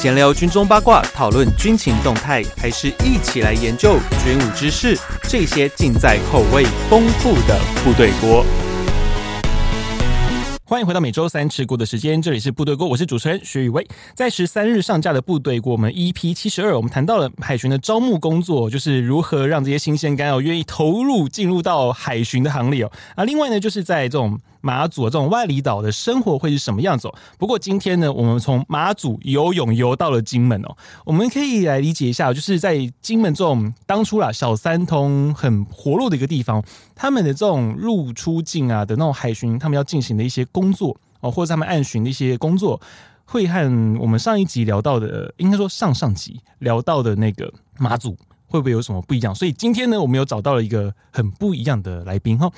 闲聊军中八卦，讨论军情动态，还是一起来研究军武知识？这些尽在口味丰富的部队锅。欢迎回到每周三吃锅的时间，这里是部队锅，我是主持人学宇威。在十三日上架的部队锅，我们 EP 七十二，我们谈到了海巡的招募工作，就是如何让这些新鲜干哦愿意投入进入到海巡的行列哦。啊，另外呢，就是在这种。马祖这种外离岛的生活会是什么样子哦？不过今天呢，我们从马祖游泳游到了金门哦，我们可以来理解一下，就是在金门这种当初啦小三通很活络的一个地方，他们的这种入出境啊的那种海巡，他们要进行的一些工作哦，或者他们暗巡的一些工作，会和我们上一集聊到的，应该说上上集聊到的那个马祖。会不会有什么不一样？所以今天呢，我们有找到了一个很不一样的来宾哈。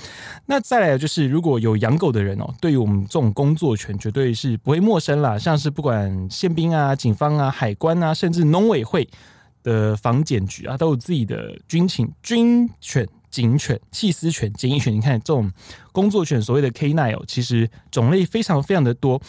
那再来就是，如果有养狗的人哦，对于我们这种工作犬绝对是不会陌生啦。像是不管宪兵啊、警方啊、海关啊，甚至农委会的防检局啊，都有自己的军情军犬、警犬、缉私犬、检疫犬。你看这种工作犬，所谓的 K9 哦，其实种类非常非常的多。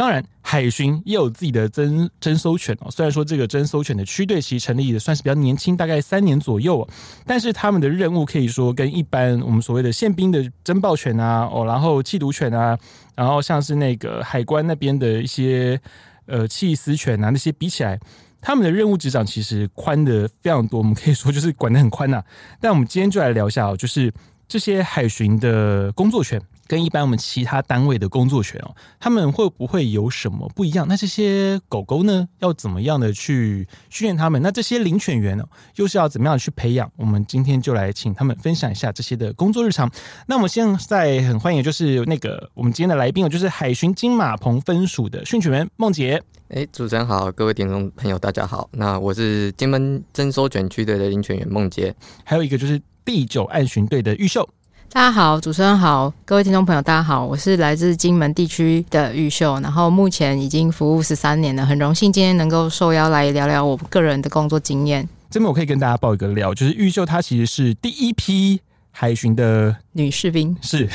当然，海巡也有自己的侦侦搜犬哦。虽然说这个侦搜犬的区队其实成立的算是比较年轻，大概三年左右，但是他们的任务可以说跟一般我们所谓的宪兵的侦报犬啊，哦，然后缉毒犬啊，然后像是那个海关那边的一些呃缉私犬啊那些比起来，他们的任务职掌其实宽的非常多。我们可以说就是管的很宽呐。但我们今天就来聊一下哦，就是这些海巡的工作犬。跟一般我们其他单位的工作犬哦，他们会不会有什么不一样？那这些狗狗呢，要怎么样的去训练他们？那这些领犬员呢，又是要怎么样的去培养？我们今天就来请他们分享一下这些的工作日常。那我们现在很欢迎，就是那个我们今天的来宾哦，就是海巡金马棚分署的训犬员孟杰。哎，主持人好，各位听众朋友大家好，那我是金门征收犬区队的领犬员孟杰，还有一个就是第九岸巡队的玉秀。大家好，主持人好，各位听众朋友，大家好，我是来自金门地区的玉秀，然后目前已经服务十三年了，很荣幸今天能够受邀来聊聊我个人的工作经验。这边我可以跟大家爆一个料，就是玉秀她其实是第一批海巡的女士兵，是，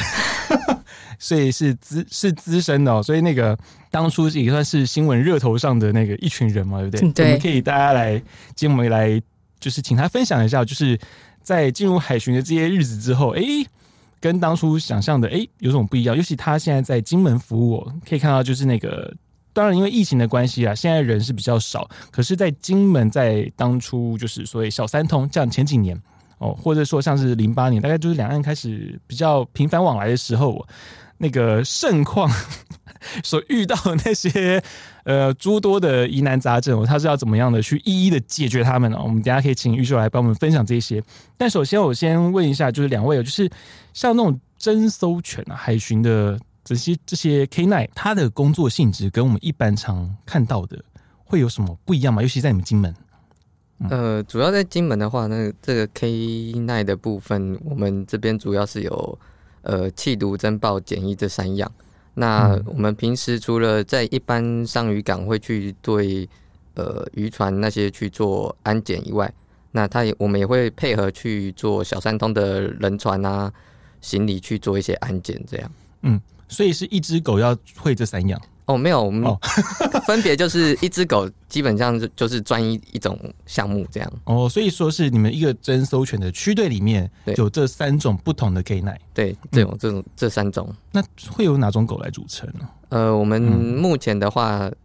所以是资是资深的哦，所以那个当初也算是新闻热头上的那个一群人嘛，对不对？对，我们可以大家来，今天我们来就是请他分享一下，就是在进入海巡的这些日子之后，哎。跟当初想象的哎有种不一样？尤其他现在在金门服务，可以看到就是那个，当然因为疫情的关系啊，现在人是比较少。可是，在金门在当初就是所谓小三通，这样前几年哦，或者说像是零八年，大概就是两岸开始比较频繁往来的时候，那个盛况 所遇到的那些。呃，诸多的疑难杂症，他是要怎么样的去一一的解决他们呢？我们等下可以请玉秀来帮我们分享这些。但首先，我先问一下，就是两位，就是像那种侦搜犬啊、海巡的这些这些 K9，它的工作性质跟我们一般常看到的会有什么不一样吗？尤其在你们金门。呃，主要在金门的话，那这个 K9 的部分，我们这边主要是有呃缉毒、侦报、检疫这三样。那我们平时除了在一般上渔港会去对呃渔船那些去做安检以外，那他也我们也会配合去做小三通的人船啊、行李去做一些安检，这样。嗯，所以是一只狗要会这三样。哦，没有，我们 分别就是一只狗，基本上就就是专一一种项目这样。哦，所以说是你们一个征搜犬的区队里面有这三种不同的 K 奶。对，这种这种这三种。那会有哪种狗来组成呢？呃，我们目前的话，嗯、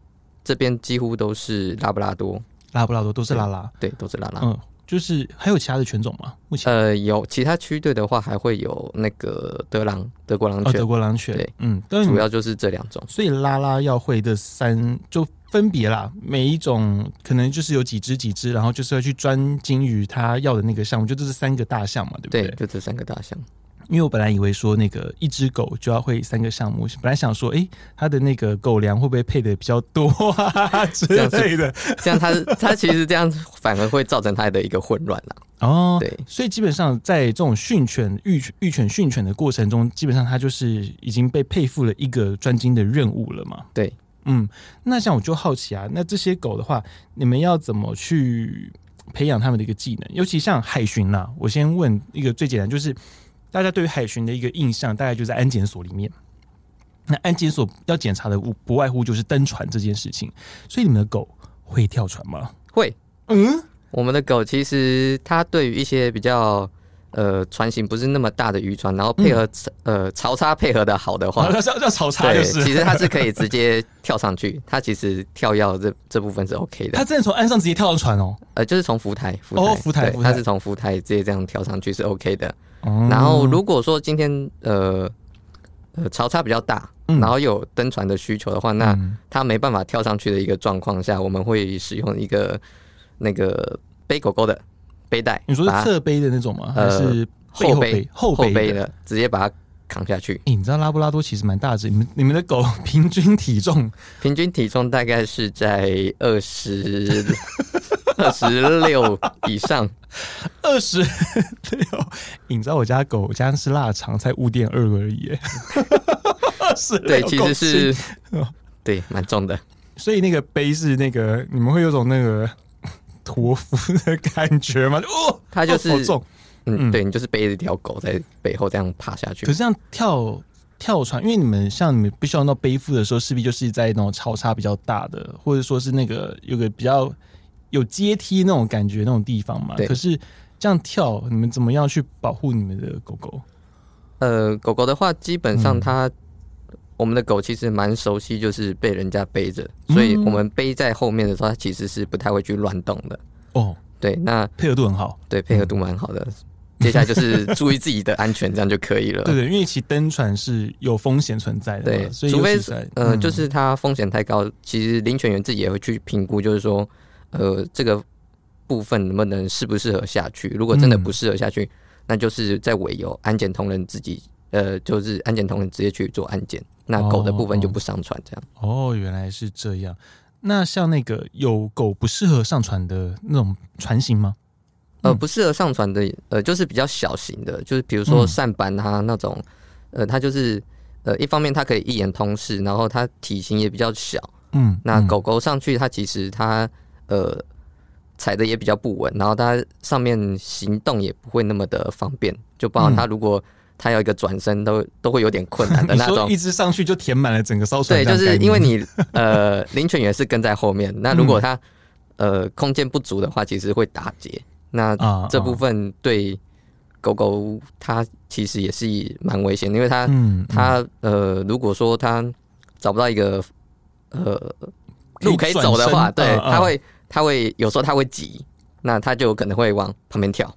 这边几乎都是拉布拉多，拉布拉多都是拉拉，对，都是拉拉。嗯。就是还有其他的犬种吗？目前呃，有其他区队的话，还会有那个德狼、德国狼犬、哦、德国狼犬。对，嗯，主要就是这两种。所以拉拉要会的三就分别啦，每一种可能就是有几只几只，然后就是要去专精于他要的那个项目，就这是三个大项嘛，对不对？对，就这三个大项。因为我本来以为说那个一只狗就要会三个项目，本来想说，哎，它的那个狗粮会不会配的比较多啊之类的？这样它它其实这样反而会造成它的一个混乱了。哦，对，所以基本上在这种训犬育育犬训犬的过程中，基本上它就是已经被配付了一个专精的任务了嘛。对，嗯，那像我就好奇啊，那这些狗的话，你们要怎么去培养它们的一个技能？尤其像海巡啦，我先问一个最简单，就是。大家对于海巡的一个印象，大概就在安检所里面。那安检所要检查的不不外乎就是登船这件事情。所以你们的狗会跳船吗？会。嗯，我们的狗其实它对于一些比较呃船型不是那么大的渔船，然后配合、嗯、呃潮差配合的好的话，要要潮差就是。其实它是可以直接跳上去，它其实跳跃这这部分是 OK 的。它真的从岸上直接跳上船哦？呃，就是从浮台，浮台，哦，浮台，它是从浮台直接这样跳上去是 OK 的。哦、然后如果说今天呃呃潮差比较大，嗯、然后有登船的需求的话，那它没办法跳上去的一个状况下，我们会使用一个。那个背狗狗的背带，你说是侧背的那种吗？还是后背后背的，的？直接把它扛下去。欸、你知道拉布拉多其实蛮大只，你们你们的狗平均体重平均体重大概是在二十二十六以上，二十六。你知道我家狗我家是腊肠，才五点二而已。是，对，其实是对蛮重的。所以那个背是那个你们会有种那个。托付的感觉吗？哦，它就是，好重，嗯，对，你就是背着一条狗在背后这样爬下去。可是这样跳跳船，因为你们像你们必须要到背负的时候，势必就是在那种潮差比较大的，或者说是那个有个比较有阶梯那种感觉那种地方嘛。可是这样跳，你们怎么样去保护你们的狗狗？呃，狗狗的话，基本上它。嗯我们的狗其实蛮熟悉，就是被人家背着，所以我们背在后面的时候，它其实是不太会去乱动的。哦，对，那配合度很好，对，配合度蛮好的。接下来就是注意自己的安全，这样就可以了。对对，因为其登船是有风险存在的，对，所以除非呃，就是它风险太高，其实领犬员自己也会去评估，就是说，呃，这个部分能不能适不适合下去？如果真的不适合下去，那就是在委由安检同仁自己，呃，就是安检同仁直接去做安检。那狗的部分就不上传，这样哦，哦，原来是这样。那像那个有狗不适合上船的那种船型吗？呃，不适合上船的，呃，就是比较小型的，就是比如说舢板啊那种，呃，它就是呃，一方面它可以一眼通视，然后它体型也比较小，嗯，那狗狗上去它其实它呃踩的也比较不稳，然后它上面行动也不会那么的方便，就包括它如果。它要一个转身都都会有点困难的那种，一直上去就填满了整个艘船。对，就是因为你 呃，灵犬也是跟在后面，那如果它呃空间不足的话，其实会打结。那这部分对狗狗它其实也是蛮危险，因为它它呃，如果说它找不到一个呃路可以走的话，对，它会它会有时候它会急，那它就可能会往旁边跳。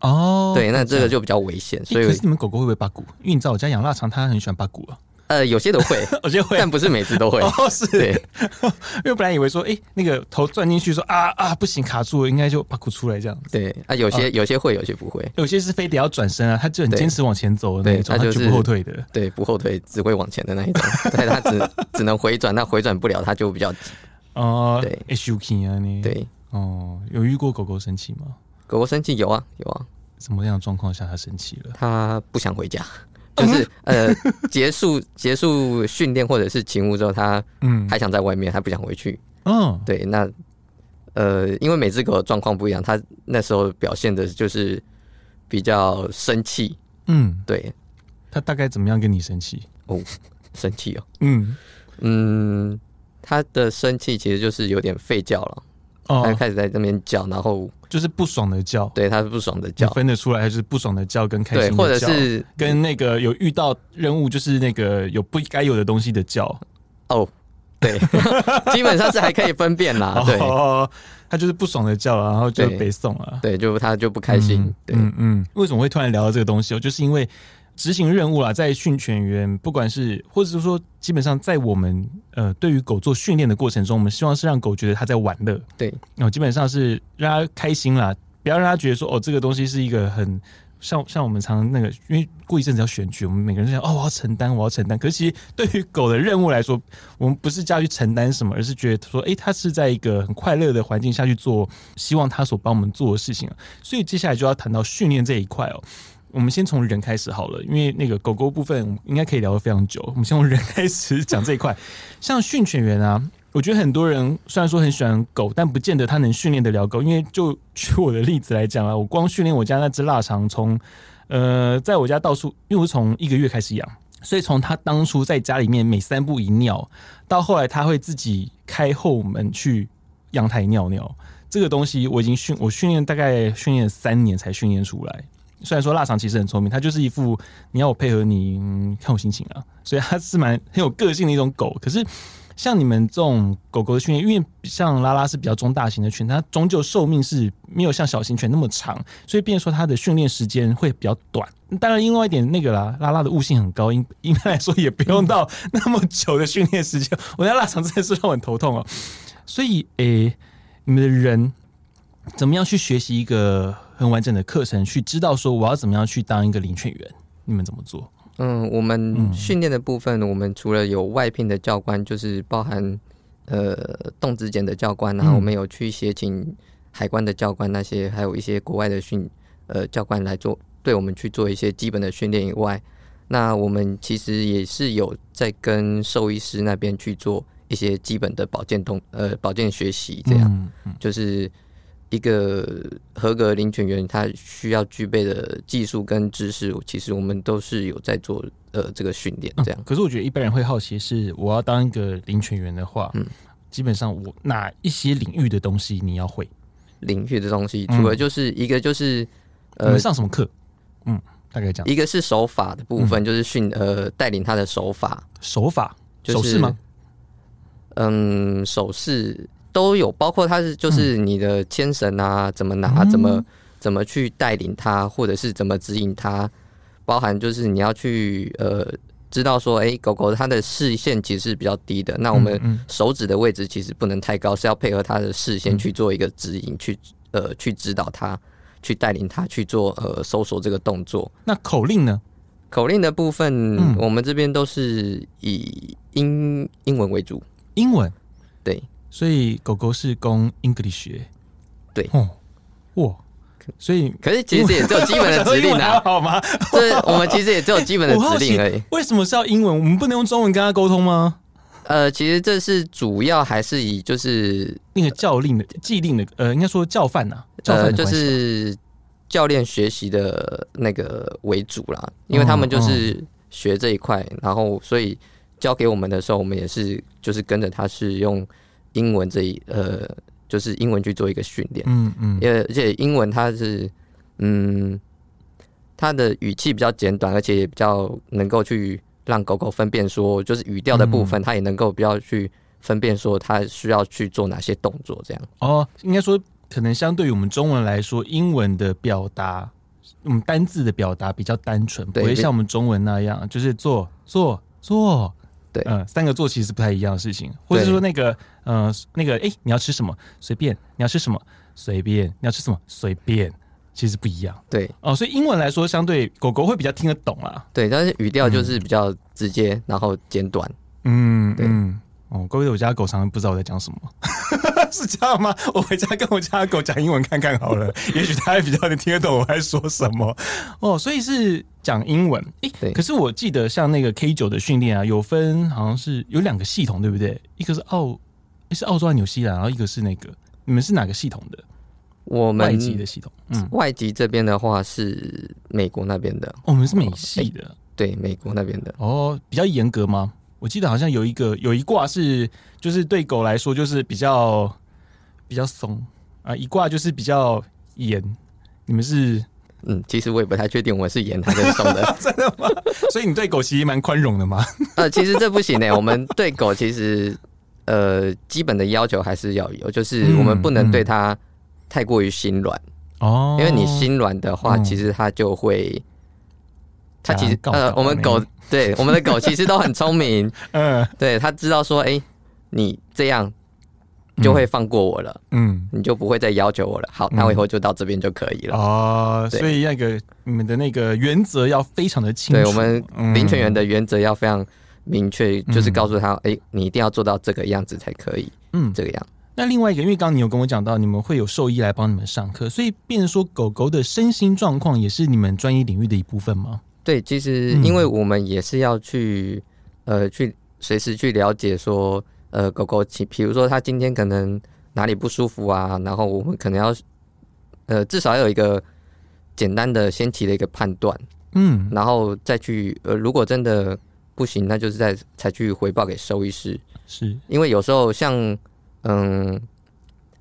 哦，对，那这个就比较危险。所以，可是你们狗狗会不会拔骨？因为你知道我家养腊肠，它很喜欢拔骨啊。呃，有些都会，有些会，但不是每次都会。哦，是。对，因为本来以为说，哎，那个头钻进去说啊啊，不行，卡住了，应该就八股出来这样。对啊，有些有些会，有些不会，有些是非得要转身啊，它就很坚持往前走的那种，它就是不后退的。对，不后退，只会往前的那一种。对，它只只能回转，那回转不了，它就比较急。哦，对，SUK 啊，你对，哦，有遇过狗狗生气吗？狗狗生气有啊，有啊。什么样的状况下它生气了？它不想回家，就是 呃，结束结束训练或者是勤务之后，它嗯还想在外面，它不想回去。嗯，对，那呃，因为每只狗的状况不一样，它那时候表现的就是比较生气。嗯，对，它大概怎么样跟你生气？哦，生气哦。嗯嗯，他的生气其实就是有点吠叫了。哦，他开始在这边叫，然后。就是不爽的叫，对，他是不爽的叫，分得出来，还是不爽的叫跟开心的叫，或者是跟那个有遇到任务，就是那个有不该有的东西的叫。哦，对，基本上是还可以分辨啦。对，他就是不爽的叫，然后就被送了。对，就他就不开心。嗯、对，嗯嗯，为什么会突然聊到这个东西？哦，就是因为。执行任务啦，在训犬员，不管是或者是说，基本上在我们呃对于狗做训练的过程中，我们希望是让狗觉得它在玩乐，对，然后基本上是让它开心啦，不要让它觉得说哦，这个东西是一个很像像我们常常那个，因为过一阵子要选举，我们每个人都想哦，我要承担，我要承担。可是其实对于狗的任务来说，我们不是叫它去承担什么，而是觉得说，诶，它是在一个很快乐的环境下去做，希望它所帮我们做的事情。所以接下来就要谈到训练这一块哦。我们先从人开始好了，因为那个狗狗部分应该可以聊得非常久。我们先从人开始讲这一块。像训犬员啊，我觉得很多人虽然说很喜欢狗，但不见得他能训练得了狗。因为就举我的例子来讲啊，我光训练我家那只腊肠，从 呃，在我家到处，因为我是从一个月开始养，所以从他当初在家里面每三步一尿，到后来他会自己开后门去阳台尿尿。这个东西我已经训我训练大概训练三年才训练出来。虽然说腊肠其实很聪明，它就是一副你要我配合你，看我心情啊，所以它是蛮很有个性的一种狗。可是像你们这种狗狗的训练，因为像拉拉是比较中大型的犬，它终究寿命是没有像小型犬那么长，所以变说它的训练时间会比较短。当然，另外一点那个啦，拉拉的悟性很高，应 应该来说也不用到那么久的训练时间。我家腊肠真的是让我很头痛哦。所以，诶、你们的人怎么样去学习一个很完整的课程，去知道说我要怎么样去当一个领犬员？你们怎么做？嗯，我们训练的部分，我们除了有外聘的教官，就是包含呃动质检的教官，然后我们有去协请海关的教官那些，还有一些国外的训呃教官来做。对我们去做一些基本的训练以外，那我们其实也是有在跟兽医师那边去做一些基本的保健动呃保健学习，这样、嗯嗯、就是一个合格领犬员他需要具备的技术跟知识，其实我们都是有在做呃这个训练这样、嗯。可是我觉得一般人会好奇是，我要当一个领犬员的话，嗯，基本上我哪一些领域的东西你要会？领域的东西，除了就是一个就是、嗯、呃，上什么课？嗯，大概讲，一个是手法的部分，嗯、就是训呃带领他的手法，手法，就是、手势吗？嗯，手势都有，包括它是就是你的牵绳啊，怎么拿，怎么怎么去带领它，或者是怎么指引它，包含就是你要去呃知道说，哎、欸，狗狗它的视线其实是比较低的，那我们手指的位置其实不能太高，是要配合它的视线去做一个指引，去呃去指导它。去带领它去做呃搜索这个动作。那口令呢？口令的部分，嗯、我们这边都是以英英文为主。英文，对，所以狗狗是攻 English。对，哦，哇，所以可是其实也只有基本的指令啊，好吗？这我们其实也只有基本的指令而已。为什么是要英文？我们不能用中文跟他沟通吗？呃，其实这是主要还是以就是那个教令的既定的呃，应该说教范呐、啊，教就是教练学习的那个为主啦，因为他们就是学这一块，嗯嗯、然后所以教给我们的时候，我们也是就是跟着他是用英文这一呃，就是英文去做一个训练，嗯嗯，因为而且英文它是嗯，它的语气比较简短，而且也比较能够去。让狗狗分辨说，就是语调的部分，它也能够比较去分辨说，它需要去做哪些动作，这样。哦，应该说，可能相对于我们中文来说，英文的表达，嗯，单字的表达比较单纯，不会像我们中文那样，就是做做做，对，嗯，三个做其实不太一样的事情，或者说那个，呃，那个，哎，你要吃什么？随便，你要吃什么？随便，你要吃什么？随便。其实不一样，对哦，所以英文来说，相对狗狗会比较听得懂啊。对，但是语调就是比较直接，嗯、然后简短。嗯，对嗯，哦，各位，我家狗常常不知道我在讲什么，是这样吗？我回家跟我家狗讲英文看看好了，也许它还比较能听得懂我在说什么。哦，所以是讲英文。诶，对。可是我记得像那个 K 九的训练啊，有分好像是有两个系统，对不对？一个是澳，是澳洲纽西兰，然后一个是那个，你们是哪个系统的？我们外籍的系统，嗯，外籍这边的话是美国那边的，我们是美系的，对，美国那边的。哦，比较严格吗？我记得好像有一个有一卦是，就是对狗来说就是比较比较松啊，一卦就是比较严。你们是？嗯，其实我也不太确定，我是严还是松的，真的吗？所以你对狗其实蛮宽容的吗？呃，其实这不行呢、欸。我们对狗其实呃基本的要求还是要有，就是我们不能对它。太过于心软。哦，因为你心软的话，其实它就会，它其实呃，我们狗对我们的狗其实都很聪明，嗯，对，它知道说，哎，你这样就会放过我了，嗯，你就不会再要求我了。好，那我以后就到这边就可以了。哦。所以那个你们的那个原则要非常的清楚，对我们领犬员的原则要非常明确，就是告诉他，哎，你一定要做到这个样子才可以，嗯，这个样。那另外一个，因为刚刚你有跟我讲到，你们会有兽医来帮你们上课，所以变成说狗狗的身心状况也是你们专业领域的一部分吗？对，其实因为我们也是要去，嗯、呃，去随时去了解说，呃，狗狗，其比如说它今天可能哪里不舒服啊，然后我们可能要，呃，至少要有一个简单的先期的一个判断，嗯，然后再去，呃，如果真的不行，那就是再才去回报给兽医师，是因为有时候像。嗯，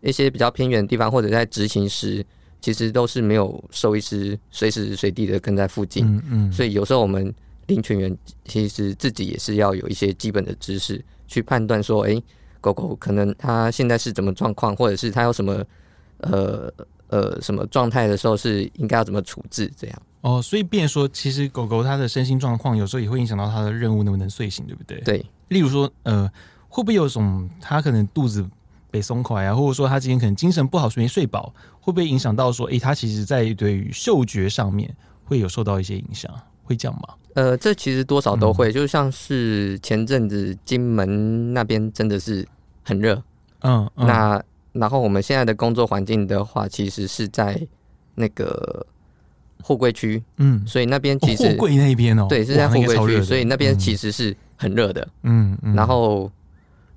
一些比较偏远的地方，或者在执行时，其实都是没有兽医师随时随地的跟在附近。嗯嗯，所以有时候我们领犬员其实自己也是要有一些基本的知识，去判断说，哎、欸，狗狗可能它现在是怎么状况，或者是它有什么呃呃什么状态的时候，是应该要怎么处置这样。哦，所以变说，其实狗狗它的身心状况有时候也会影响到它的任务能不能睡醒，对不对？对。例如说，呃，会不会有种它可能肚子被松快啊，或者说它今天可能精神不好，没睡饱，会不会影响到说，诶，它其实在对于嗅觉上面会有受到一些影响，会这样吗？呃，这其实多少都会，嗯、就像是前阵子金门那边真的是很热，嗯，嗯，那然后我们现在的工作环境的话，其实是在那个。货柜区，嗯，所以那边其实货柜那边哦，对，是在货柜区，所以那边其实是很热的，嗯，然后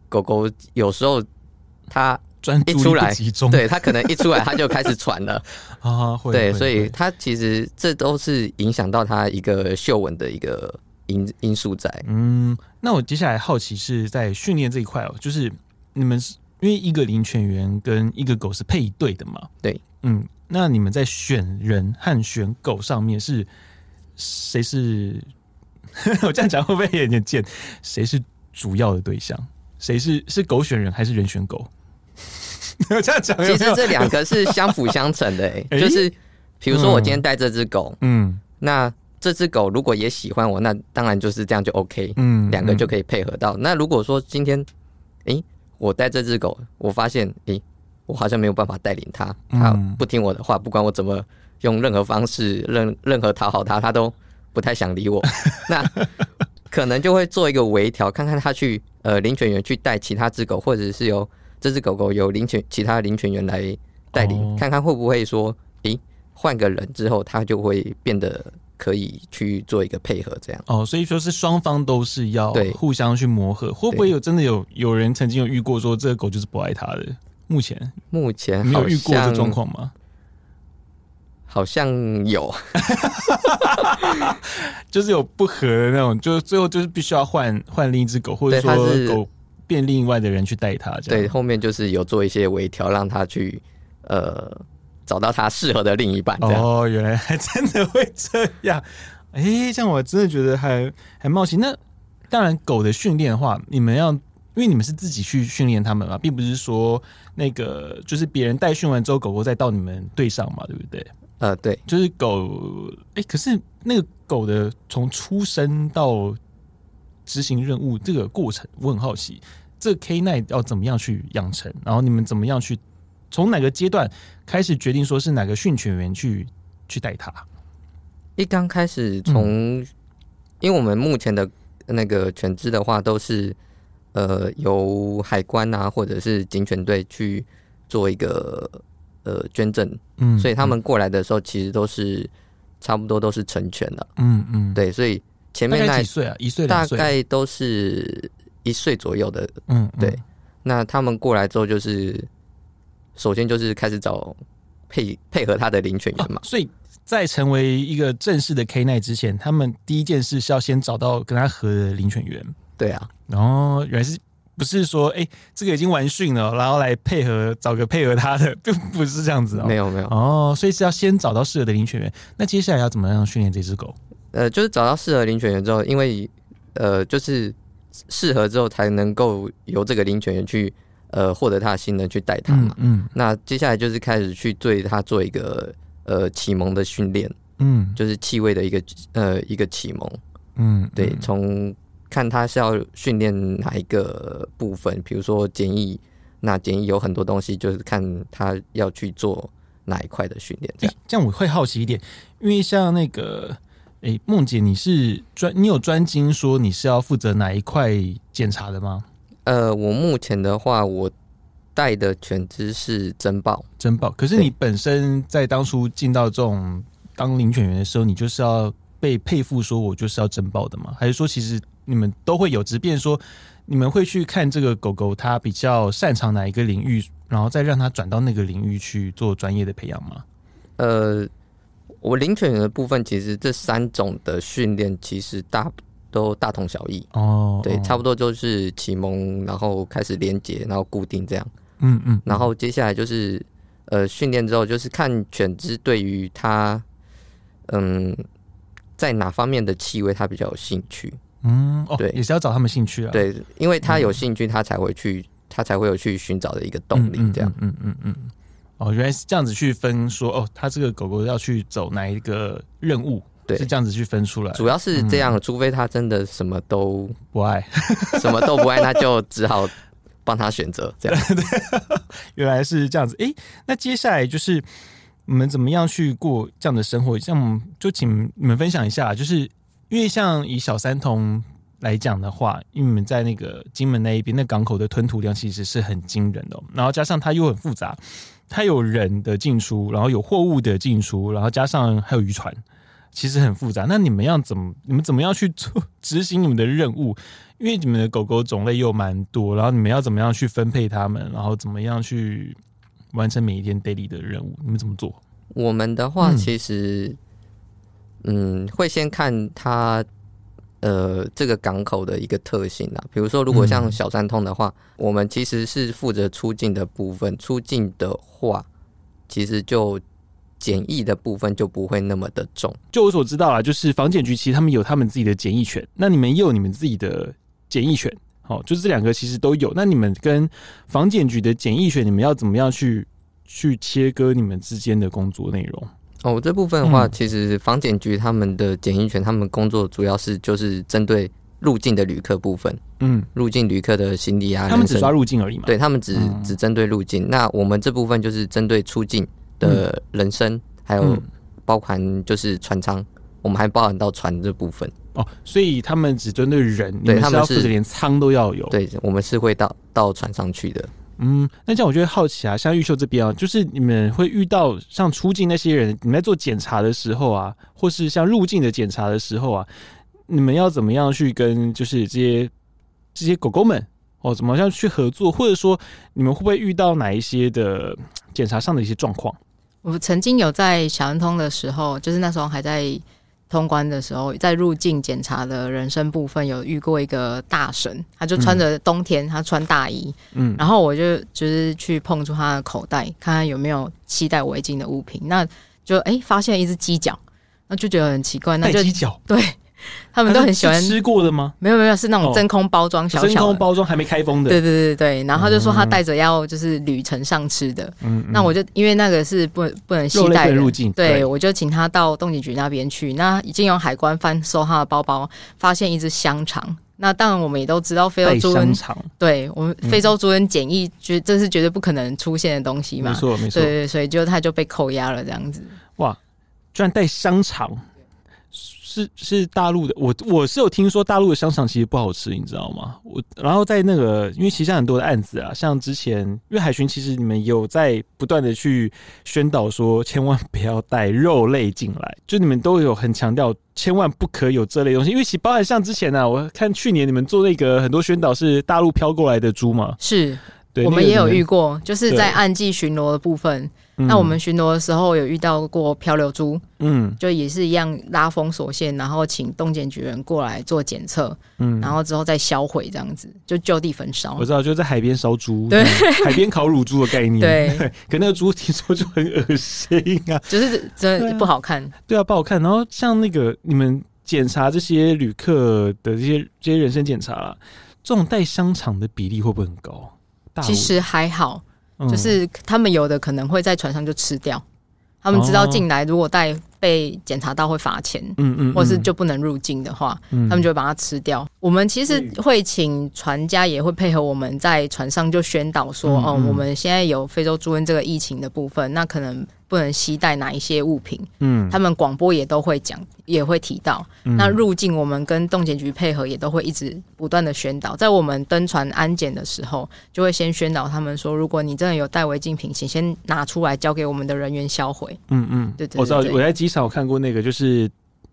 狗狗有时候它一出来，对，它可能一出来它就开始喘了。啊，对，所以它其实这都是影响到它一个嗅闻的一个因因素在。嗯，那我接下来好奇是在训练这一块哦，就是你们是因为一个领犬员跟一个狗是配对的嘛？对，嗯。那你们在选人和选狗上面是谁是？我这样讲会不会有点贱？谁是主要的对象？谁是是狗选人还是人选狗？我这样讲，其实这两个是相辅相成的、欸。哎，就是比如说我今天带这只狗，嗯，那这只狗如果也喜欢我，那当然就是这样就 OK，嗯，两个就可以配合到。那如果说今天，哎、欸，我带这只狗，我发现，哎、欸。我好像没有办法带领他，他不听我的话，不管我怎么用任何方式，任任何讨好他，他都不太想理我。那可能就会做一个微调，看看他去呃领犬员去带其他只狗，或者是由这只狗狗由领犬其他领犬员来带领，看看会不会说，诶，换个人之后，他就会变得可以去做一个配合，这样。哦，所以说是双方都是要对互相去磨合，会不会有真的有有人曾经有遇过说这个狗就是不爱他的？目前目前没有遇过这状况吗？好像有，就是有不合的那种，就是最后就是必须要换换另一只狗，或者说狗变另外的人去带它。对，后面就是有做一些微调，让它去呃找到它适合的另一半。哦，原来还真的会这样。哎、欸，这样我真的觉得还还冒险。那当然，狗的训练的话，你们要。因为你们是自己去训练他们嘛，并不是说那个就是别人带训完之后，狗狗再到你们队上嘛，对不对？呃，对，就是狗。哎，可是那个狗的从出生到执行任务这个过程，我很好奇，这个 K9 要怎么样去养成？然后你们怎么样去从哪个阶段开始决定说是哪个训犬员去去带它？一刚开始从，嗯、因为我们目前的那个犬只的话都是。呃，由海关啊，或者是警犬队去做一个呃捐赠，嗯，所以他们过来的时候，其实都是差不多都是成犬的，嗯嗯，对，所以前面那几岁啊，一岁大概都是一岁左右的，嗯，对，那他们过来之后，就是首先就是开始找配配合他的领犬员嘛，所以在成为一个正式的 K 奈之前，他们第一件事是要先找到跟他合的领犬员。对啊，然后原来是不是说，哎，这个已经完训了，然后来配合找个配合他的，并不是这样子哦。没有没有哦，所以是要先找到适合的领犬员。那接下来要怎么样训练这只狗？呃，就是找到适合领犬员之后，因为呃，就是适合之后才能够由这个领犬员去呃获得他的信任去带他嘛。嗯，嗯，那接下来就是开始去对他做一个呃启蒙的训练，嗯，就是气味的一个呃一个启蒙，嗯，对，从。看他是要训练哪一个部分，比如说检疫，那检疫有很多东西，就是看他要去做哪一块的训练。这样，这样我会好奇一点，因为像那个，哎，梦姐，你是专，你有专精说你是要负责哪一块检查的吗？呃，我目前的话，我带的犬只是侦报，侦报。可是你本身在当初进到这种当领犬员的时候，你就是要被配付说，我就是要侦报的吗？还是说其实？你们都会有，即便说你们会去看这个狗狗，它比较擅长哪一个领域，然后再让它转到那个领域去做专业的培养吗？呃，我领犬员的部分，其实这三种的训练其实大都大同小异哦。对，差不多就是启蒙，然后开始连接，然后固定这样。嗯嗯，然后接下来就是呃训练之后，就是看犬只对于它嗯在哪方面的气味它比较有兴趣。嗯，哦，对，也是要找他们兴趣啊。对，因为他有兴趣，他才会去，他才会有去寻找的一个动力。这样，嗯嗯嗯嗯。哦，原来是这样子去分说，哦，他这个狗狗要去走哪一个任务，对，是这样子去分出来。主要是这样，除非他真的什么都不爱，什么都不爱，那就只好帮他选择这样。对，原来是这样子。哎，那接下来就是你们怎么样去过这样的生活？像就请你们分享一下，就是。因为像以小三通来讲的话，因为你们在那个金门那一边，那港口的吞吐量其实是很惊人的哦。然后加上它又很复杂，它有人的进出，然后有货物的进出，然后加上还有渔船，其实很复杂。那你们要怎么？你们怎么样去做执行你们的任务？因为你们的狗狗种类又蛮多，然后你们要怎么样去分配它们？然后怎么样去完成每一天 daily 的任务？你们怎么做？我们的话，其实、嗯。嗯，会先看它，呃，这个港口的一个特性啊。比如说，如果像小三通的话，嗯、我们其实是负责出境的部分。出境的话，其实就检疫的部分就不会那么的重。就我所知道啊，就是防检局其实他们有他们自己的检疫权，那你们也有你们自己的检疫权。好，就是这两个其实都有。那你们跟房检局的检疫权，你们要怎么样去去切割你们之间的工作内容？哦，这部分的话，其实房检局他们的检疫权，他们工作主要是就是针对入境的旅客部分。嗯，入境旅客的行李啊，他们只抓入境而已嘛。对，他们只只针对入境。那我们这部分就是针对出境的人身，还有包含就是船舱，我们还包含到船这部分。哦，所以他们只针对人，对，他们是连舱都要有。对，我们是会到到船上去的。嗯，那这样我就会好奇啊，像玉秀这边啊，就是你们会遇到像出境那些人，你们在做检查的时候啊，或是像入境的检查的时候啊，你们要怎么样去跟就是这些这些狗狗们哦，怎么样去合作，或者说你们会不会遇到哪一些的检查上的一些状况？我曾经有在小三通的时候，就是那时候还在。通关的时候，在入境检查的人生部分有遇过一个大神，他就穿着冬天，他穿大衣，嗯，然后我就就是去碰触他的口袋，看看有没有携带围巾的物品，那就哎、欸、发现一只鸡脚，那就觉得很奇怪，那就鸡脚对。他们都很喜欢吃过的吗？没有没有，是那种真空包装小真空包装还没开封的。对对对对，然后他就说他带着要就是旅程上吃的。嗯，那我就因为那个是不不能携带入境，对，我就请他到动检局那边去。那已经有海关翻搜他的包包，发现一只香肠。那当然我们也都知道非洲猪瘟，对我们非洲猪瘟检疫，绝这是绝对不可能出现的东西嘛。没错没错，对对，所以就他就被扣押了这样子。哇，居然带香肠！是是大陆的，我我是有听说大陆的香肠其实不好吃，你知道吗？我然后在那个，因为其实很多的案子啊，像之前因为海巡，其实你们有在不断的去宣导说，千万不要带肉类进来，就你们都有很强调，千万不可有这类东西。因为其包含像之前呢、啊，我看去年你们做那个很多宣导是大陆飘过来的猪嘛，是，对，我们也有遇过，就是在暗记巡逻的部分。那我们巡逻的时候有遇到过漂流猪，嗯，就也是一样拉封锁线，然后请动检局人过来做检测，嗯，然后之后再销毁这样子，就就地焚烧。我知道，就在海边烧猪，对，海边烤乳猪的概念，对。可那个猪听说就很恶心啊，就是真的不好看对、啊。对啊，不好看。然后像那个你们检查这些旅客的这些这些人身检查啦，这种带香肠的比例会不会很高？其实还好。就是他们有的可能会在船上就吃掉，他们知道进来如果带被检查到会罚钱，嗯嗯，或是就不能入境的话，他们就会把它吃掉。我们其实会请船家也会配合我们在船上就宣导说，哦，我们现在有非洲猪瘟这个疫情的部分，那可能。不能携带哪一些物品？嗯，他们广播也都会讲，也会提到。嗯、那入境，我们跟动检局配合，也都会一直不断的宣导。在我们登船安检的时候，就会先宣导他们说，如果你真的有带违禁品，请先拿出来交给我们的人员销毁。嗯嗯，对，对对，我知道。我在机场我看过那个，就是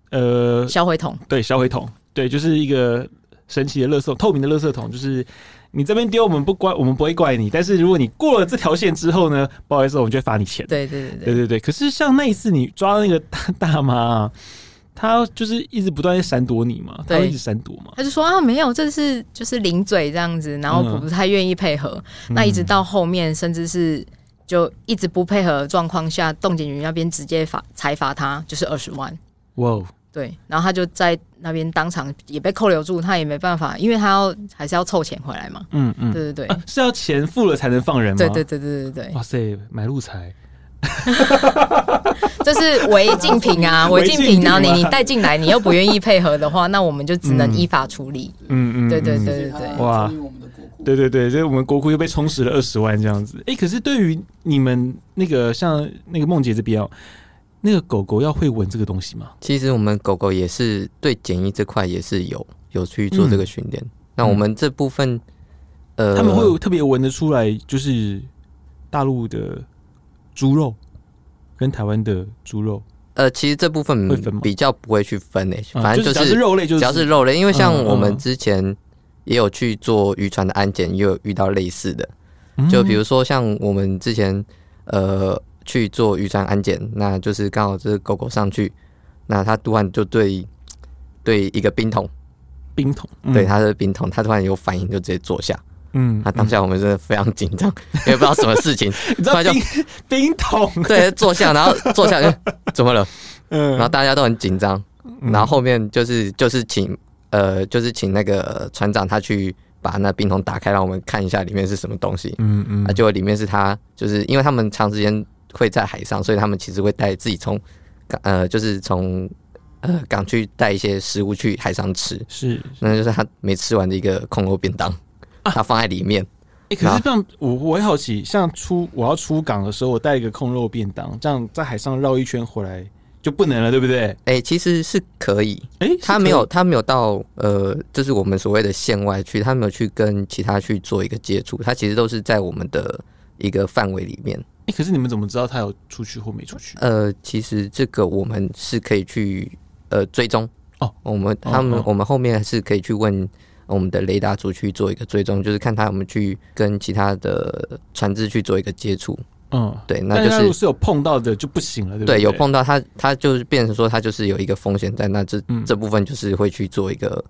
呃，销毁桶。对，销毁桶，对，就是一个神奇的垃圾，透明的垃圾桶，就是。你这边丢我们不怪，我们不会怪你。但是如果你过了这条线之后呢，不好意思，我们就会罚你钱。对对对对对对对。可是像那一次你抓那个大大妈，她就是一直不断在闪躲你嘛，他会一直闪躲嘛。他就说啊，没有，这是就是零嘴这样子，然后不太愿意配合。嗯、那一直到后面，甚至是就一直不配合的状况下，动检局那边直接罚裁罚他，就是二十万。哇哦，对，然后他就在那边当场也被扣留住，他也没办法，因为他要还是要凑钱回来嘛。嗯嗯，对对对、啊，是要钱付了才能放人吗？对对对对对对。哇塞，买路财。这是违禁品啊，违禁品，然后你你带进来，你又不愿意配合的话，那我们就只能依法处理。嗯嗯，对对对对对，哇，对对对，所以我们国库又被充实了二十万这样子。哎，可是对于你们那个像那个梦姐这边哦，那个狗狗要会闻这个东西吗？其实我们狗狗也是对检疫这块也是有有去做这个训练。那我们这部分，呃，他们会特别闻得出来，就是大陆的。猪肉跟台湾的猪肉，呃，其实这部分比较不会去分诶、欸，反正就是肉类，就是只要是肉类，因为像我们之前也有去做渔船的安检，也有遇到类似的，就比如说像我们之前呃去做渔船安检，那就是刚好这个狗狗上去，那它突然就对对一个冰桶，冰桶，对它的冰桶，它突然有反应，就直接坐下。嗯，那当下我们真的非常紧张，也不知道什么事情。你知道冰冰桶？对，坐下，然后坐下，怎么了？嗯，然后大家都很紧张，然后后面就是就是请呃就是请那个船长他去把那冰桶打开，让我们看一下里面是什么东西。嗯嗯，啊，结果里面是他就是因为他们长时间会在海上，所以他们其实会带自己从港呃就是从呃港去带一些食物去海上吃。是，那就是他没吃完的一个空肉便当。他放在里面，哎、欸，可是这样我我也好奇，像出我要出港的时候，我带一个空肉便当，这样在海上绕一圈回来就不能了，对不对？哎、欸，其实是可以，哎、欸，他没有他没有到呃，就是我们所谓的线外去，他没有去跟其他去做一个接触，他其实都是在我们的一个范围里面。哎、欸，可是你们怎么知道他有出去或没出去？呃，其实这个我们是可以去呃追踪哦，我们他们、哦哦、我们后面是可以去问。我们的雷达组去做一个追踪，就是看他有没有去跟其他的船只去做一个接触。嗯，对，那就是如果是有碰到的就不行了，对不对？对，有碰到他，他就是变成说他就是有一个风险在，那这、嗯、这部分就是会去做一个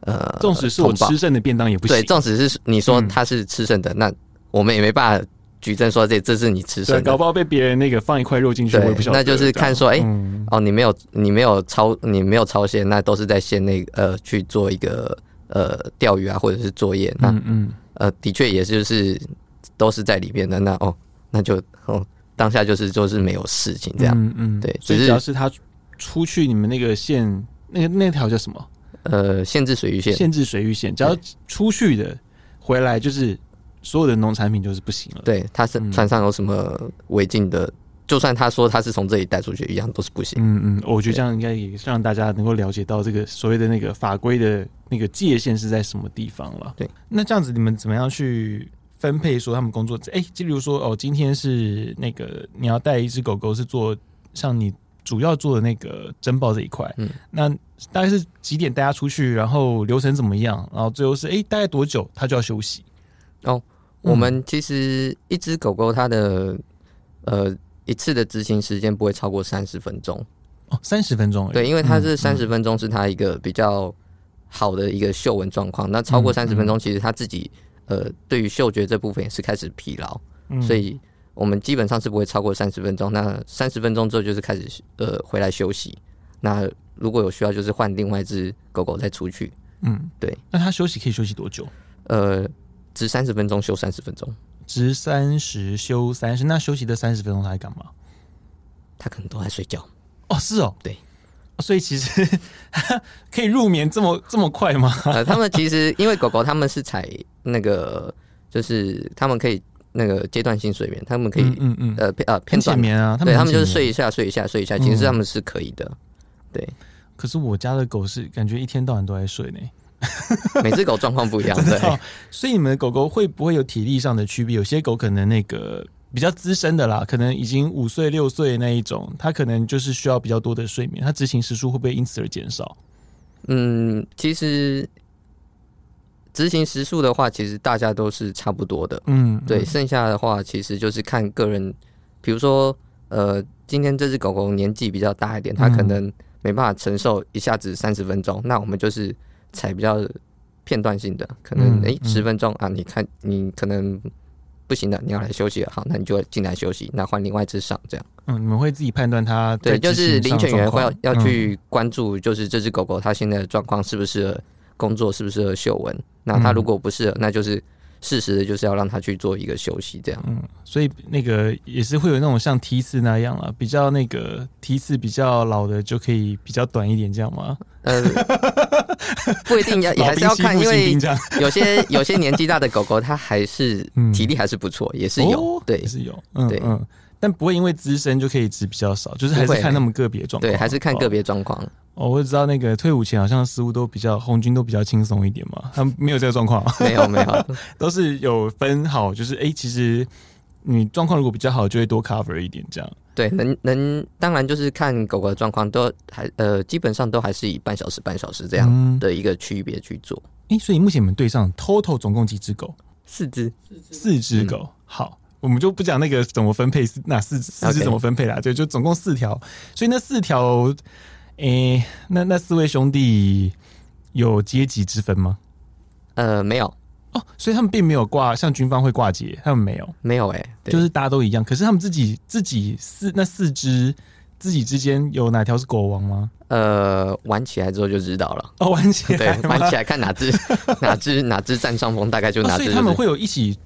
呃，纵使是我吃剩的便当也不行。对，纵使是你说他是吃剩的，嗯、那我们也没办法举证说这这是你吃剩的，搞不好被别人那个放一块肉进去，我也不晓得。那就是看说，哎、欸，嗯、哦，你没有你没有超你没有超限，那都是在线内呃去做一个。呃，钓鱼啊，或者是作业，那嗯，嗯呃，的确也就是都是在里边的。那哦，那就哦，当下就是就是没有事情这样，嗯嗯，对。所以只要是他出去，你们那个线，那个那条叫什么？呃，限制水域线，限制水域线。只要出去的回来，就是所有的农产品就是不行了。对，它是船上有什么违禁的。就算他说他是从这里带出去，一样都是不行。嗯嗯，我觉得这样应该也让大家能够了解到这个所谓的那个法规的那个界限是在什么地方了。对，那这样子你们怎么样去分配说他们工作？哎、欸，就比如说哦，今天是那个你要带一只狗狗是做像你主要做的那个珍宝这一块，嗯，那大概是几点带它出去，然后流程怎么样，然后最后是哎、欸、大概多久它就要休息？哦，我们其实一只狗狗它的呃。一次的执行时间不会超过三十分钟哦，三十分钟。对，因为它是三十分钟是它一个比较好的一个嗅闻状况。那超过三十分钟，其实它自己呃，对于嗅觉这部分也是开始疲劳，所以我们基本上是不会超过三十分钟。那三十分钟之后就是开始呃回来休息。那如果有需要，就是换另外一只狗狗再出去。嗯，对。那它休息可以休息多久？呃，值三十分钟，休三十分钟。值三十休三十，那休息的三十分钟他在干嘛？他可能都在睡觉。哦，是哦，对，所以其实 可以入眠这么这么快吗？呃，他们其实因为狗狗他们是采那个，就是他们可以那个阶段性睡眠，他们可以嗯嗯，嗯呃偏呃偏短眠啊，他们对他们就是睡一下睡一下睡一下，其实他们是可以的。对，可是我家的狗是感觉一天到晚都在睡呢。每只狗状况不一样，对，所以你们的狗狗会不会有体力上的区别？有些狗可能那个比较资深的啦，可能已经五岁六岁那一种，它可能就是需要比较多的睡眠，它执行时数会不会因此而减少？嗯，其实执行时数的话，其实大家都是差不多的。嗯，对，剩下的话其实就是看个人，比如说，呃，今天这只狗狗年纪比较大一点，它可能没办法承受一下子三十分钟，那我们就是采比较片段性的，可能诶十、嗯欸、分钟啊，你看你可能不行了，你要来休息了，好，那你就进来休息，那换另外一只上这样。嗯，你们会自己判断它对，就是领犬员会要要去关注，就是这只狗狗它现在的状况适不适合工作，适不适合嗅闻。那它如果不适合，那就是。适时的就是要让他去做一个休息，这样。嗯，所以那个也是会有那种像梯次那样啊，比较那个梯次比较老的就可以比较短一点，这样吗？呃，不一定要，也还是要看，因为有些有些年纪大的狗狗，它还是体力还是不错，也是有，对，也是有，嗯嗯。但不会因为资深就可以值比较少，就是还是看那么个别状况，对，还是看个别状况。哦，我知道那个退伍前好像似乎都比较红军都比较轻松一点嘛，他们没有这个状况，没有没有，都是有分好，就是哎、欸，其实你状况如果比较好，就会多 cover 一点这样。对，能能，当然就是看狗狗的状况，都还呃，基本上都还是以半小时半小时这样的一个区别去做。哎、嗯欸，所以目前你们队上 total 总共几只狗？四只，四只狗。嗯、好。我们就不讲那个怎么分配，那四四只怎么分配啦？对，就总共四条，所以那四条，诶、欸，那那四位兄弟有阶级之分吗？呃，没有哦，所以他们并没有挂，像军方会挂阶，他们没有，没有诶、欸，就是大家都一样。可是他们自己自己四那四只自己之间有哪条是国王吗？呃，玩起来之后就知道了。哦，玩起来，对，玩起来看哪只 哪只哪只占上风，大概就哪只、就是。所以他们会有一起。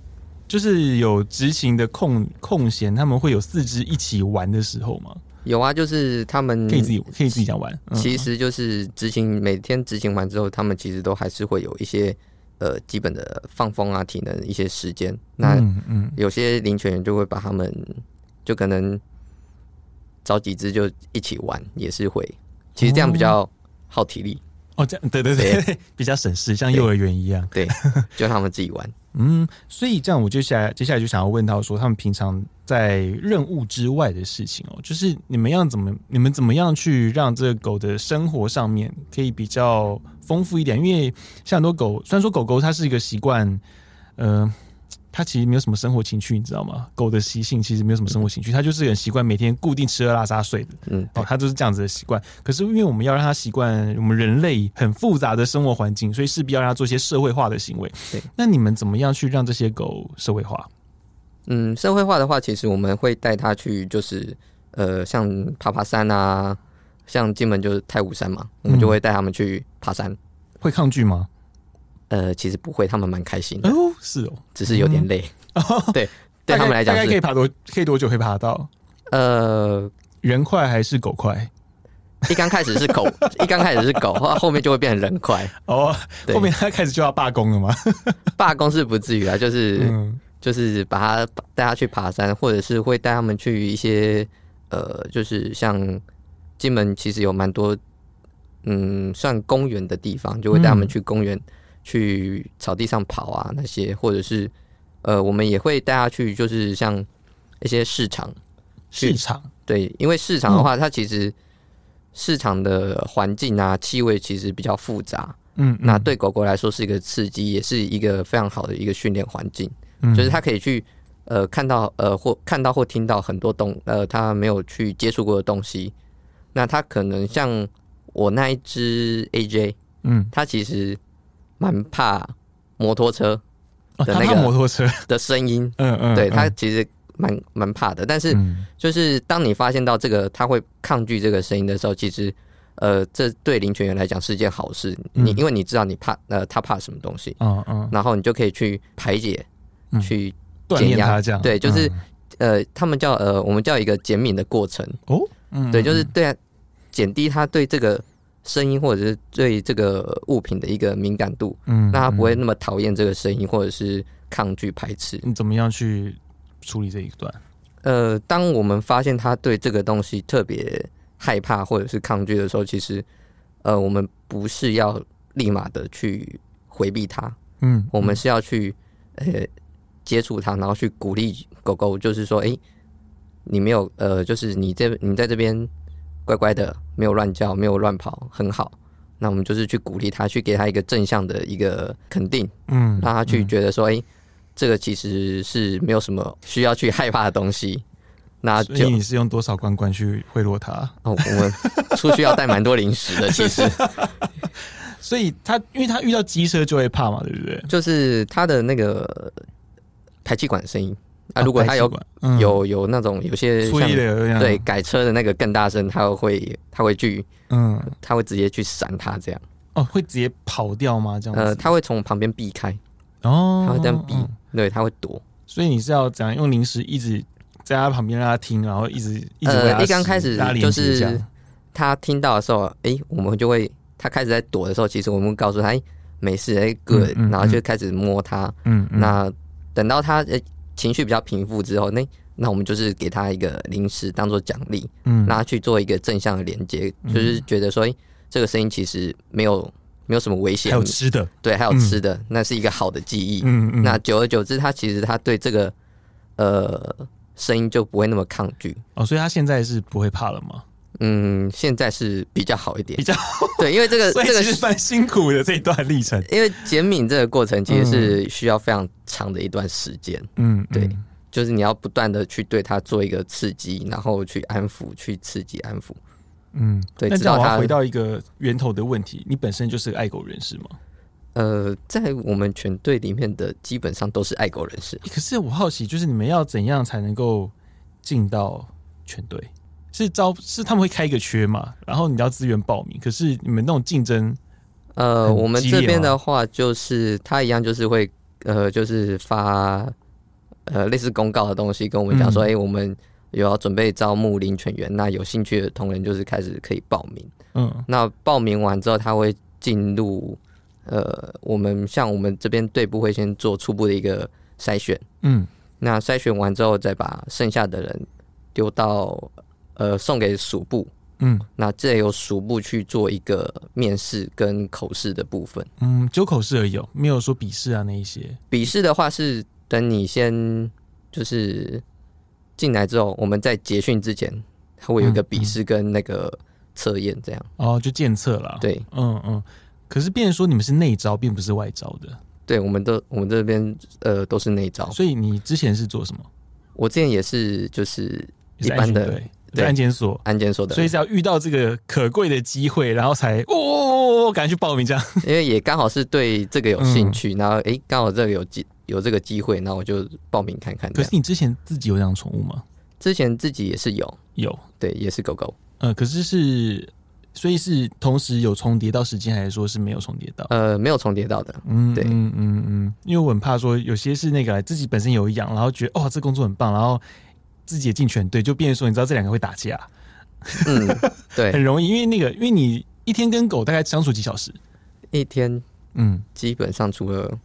就是有执勤的空空闲，他们会有四只一起玩的时候吗？有啊，就是他们可以自己可以自己讲玩。其实就是执勤每天执勤完之后，他们其实都还是会有一些呃基本的放风啊、体能一些时间。那嗯，有些领犬员就会把他们就可能找几只就一起玩，也是会。其实这样比较耗体力。哦，这样对对对，对 比较省事，像幼儿园一样，对，就他们自己玩。嗯，所以这样，我接下来接下来就想要问到说，他们平常在任务之外的事情哦，就是你们要怎么，你们怎么样去让这个狗的生活上面可以比较丰富一点？因为像很多狗，虽然说狗狗它是一个习惯，嗯、它其实没有什么生活情趣，你知道吗？狗的习性其实没有什么生活情趣，它就是很习惯每天固定吃喝拉撒睡的。嗯，哦，它就是这样子的习惯。可是因为我们要让它习惯我们人类很复杂的生活环境，所以势必要让它做一些社会化的行为。对，那你们怎么样去让这些狗社会化？嗯，社会化的话，其实我们会带它去，就是呃，像爬爬山啊，像进门就是太武山嘛，我们就会带他们去爬山。嗯，会抗拒吗？呃，其实不会，他们蛮开心的。哦，是哦，只是有点累。嗯、对，对他们来讲，大概可以爬多，可以多久可以爬到？呃，人快还是狗快？一刚开始是狗，一刚开始是狗，后后面就会变成人快。哦，后面他开始就要罢工了吗？罢工是不至于啊，就是、嗯、就是把他带他去爬山，或者是会带他们去一些呃，就是像金门其实有蛮多嗯，算公园的地方，就会带他们去公园。嗯去草地上跑啊，那些或者是呃，我们也会带他去，就是像一些市场。市场对，因为市场的话，它其实市场的环境啊、气味其实比较复杂。嗯，那对狗狗来说是一个刺激，也是一个非常好的一个训练环境。嗯，就是它可以去呃看到呃或看到或听到很多东呃他没有去接触过的东西。那他可能像我那一只 AJ，嗯，它其实。蛮怕摩托车的那个摩托车。的声音，嗯嗯，对，他其实蛮蛮怕的。但是就是当你发现到这个他会抗拒这个声音的时候，其实呃，这对领犬员来讲是件好事。你因为你知道你怕呃他怕什么东西，嗯嗯，然后你就可以去排解，去减压，这样。对，就是呃，他们叫呃，我们叫一个减敏的过程。哦，嗯，对，就是对啊，减低他对这个。声音或者是对这个物品的一个敏感度，嗯，那他不会那么讨厌这个声音，或者是抗拒排斥。你怎么样去处理这一段？呃，当我们发现他对这个东西特别害怕或者是抗拒的时候，其实，呃，我们不是要立马的去回避它，嗯，嗯，我们是要去呃接触它，然后去鼓励狗狗，就是说，哎、欸，你没有呃，就是你这你在这边。乖乖的，没有乱叫，没有乱跑，很好。那我们就是去鼓励他，去给他一个正向的一个肯定，嗯，让他去觉得说，哎、嗯欸，这个其实是没有什么需要去害怕的东西。那就你是用多少罐罐去贿赂他？哦，我们出去要带蛮多零食的，其实。所以他，因为他遇到机车就会怕嘛，对不对？就是他的那个排气管声音啊，如果他有、嗯、有有那种有些像对改车的那个更大声，他会他会去嗯，他会直接去闪他这样哦，会直接跑掉吗？这样呃，他会从旁边避开哦，他会这样避，嗯、对，他会躲。所以你是要怎样用零食一直在他旁边让他听，然后一直一直呃，一刚开始就是他听到的时候，哎、欸，我们就会。他开始在躲的时候，其实我们告诉他：“哎，没事，哎，good。嗯”嗯、然后就开始摸他。嗯，嗯那等到他呃情绪比较平复之后，那那我们就是给他一个零食当做奖励，嗯，让他去做一个正向的连接，嗯、就是觉得说，哎，这个声音其实没有没有什么危险，还有吃的，对，还有吃的，嗯、那是一个好的记忆。嗯嗯。那久而久之，他其实他对这个呃声音就不会那么抗拒。哦，所以他现在是不会怕了吗？嗯，现在是比较好一点，比较对，因为这个 这个是蛮辛苦的这一段历程，因为减敏这个过程其实是需要非常长的一段时间。嗯，对，就是你要不断的去对他做一个刺激，然后去安抚，去刺激安抚。嗯，对。那这样我要回到一个源头的问题，你本身就是个爱狗人士吗？呃，在我们全队里面的基本上都是爱狗人士。可是我好奇，就是你们要怎样才能够进到全队？是招是他们会开一个缺嘛，然后你要自愿报名。可是你们那种竞争，呃，我们这边的话就是他一样，就是会呃，就是发呃类似公告的东西，跟我们讲说，哎、嗯欸，我们有要准备招募领犬员，那有兴趣的同仁就是开始可以报名。嗯，那报名完之后，他会进入呃，我们像我们这边队部会先做初步的一个筛选。嗯，那筛选完之后，再把剩下的人丢到。呃，送给署部，嗯，那这由署部去做一个面试跟口试的部分，嗯，就口试而已，没有说笔试啊那一些。笔试的话是等你先就是进来之后，我们在结训之前，它会有一个笔试跟那个测验这样。哦，就检测了。对，嗯嗯。可是，变成说你们是内招，并不是外招的。对，我们都我们这边呃都是内招。所以你之前是做什么？我之前也是就是一般的。对，安检所，安检所的，所以是要遇到这个可贵的机会，然后才哦，赶紧去报名这样。因为也刚好是对这个有兴趣，嗯、然后哎，刚好这个有机有这个机会，然后我就报名看看。可是你之前自己有养宠物吗？之前自己也是有，有，对，也是狗狗。呃，可是是，所以是同时有重叠到时间，还是说是没有重叠到？呃，没有重叠到的。嗯，对，嗯嗯嗯，因为我很怕说有些是那个自己本身有养，然后觉得哦，这工作很棒，然后。自己也进犬队，就变成说，你知道这两个会打架，嗯，对，很容易，因为那个，因为你一天跟狗大概相处几小时，一天，嗯，基本上除了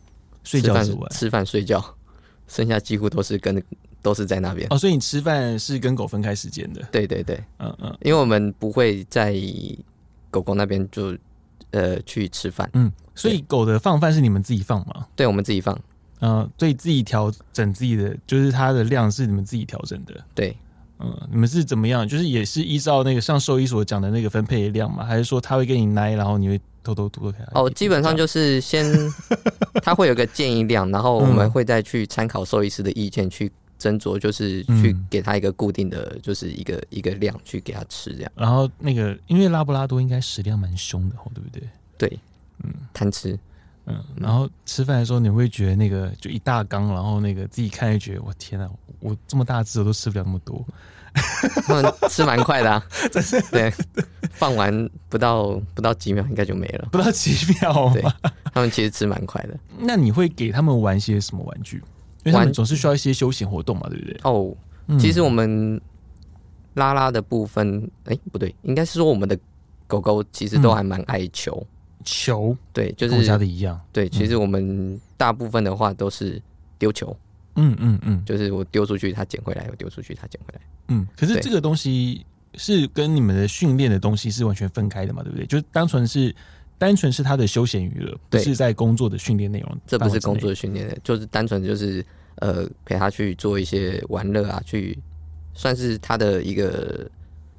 睡觉之外，吃饭睡觉，剩下几乎都是跟都是在那边。哦，所以你吃饭是跟狗分开时间的？对对对，嗯嗯，因为我们不会在狗狗那边就呃去吃饭，嗯，所以狗的放饭是你们自己放吗？对，我们自己放。嗯，所以自己调整自己的，就是它的量是你们自己调整的。对，嗯，你们是怎么样？就是也是依照那个像兽医所讲的那个分配的量嘛？还是说他会给你奶，然后你会偷偷吐给他？哦，基本上就是先 他会有个建议量，然后我们会再去参考兽医师的意见去斟酌，就是去给他一个固定的就是一个一个量去给他吃这样。然后那个因为拉布拉多应该食量蛮凶的，对不对？对，嗯，贪吃。嗯，然后吃饭的时候你会觉得那个就一大缸，然后那个自己看就觉得我天哪，我这么大只我都吃不了那么多。他们吃蛮快的啊，真是对，放完不到不到几秒应该就没了，不到几秒。对，他们其实吃蛮快的。那你会给他们玩些什么玩具？因为他们总是需要一些休闲活动嘛，对不对？哦，其实我们拉拉的部分，哎，不对，应该是说我们的狗狗其实都还蛮爱球。球对，就是跟我家的一样。对，其实我们大部分的话都是丢球。嗯嗯嗯，就是我丢出去，他捡回来；我丢出去，他捡回来。嗯，可是这个东西是跟你们的训练的东西是完全分开的嘛？对不对？就是单纯是单纯是他的休闲娱乐，不是在工作的训练内容。这不是工作的训练，就是单纯就是呃陪他去做一些玩乐啊，去算是他的一个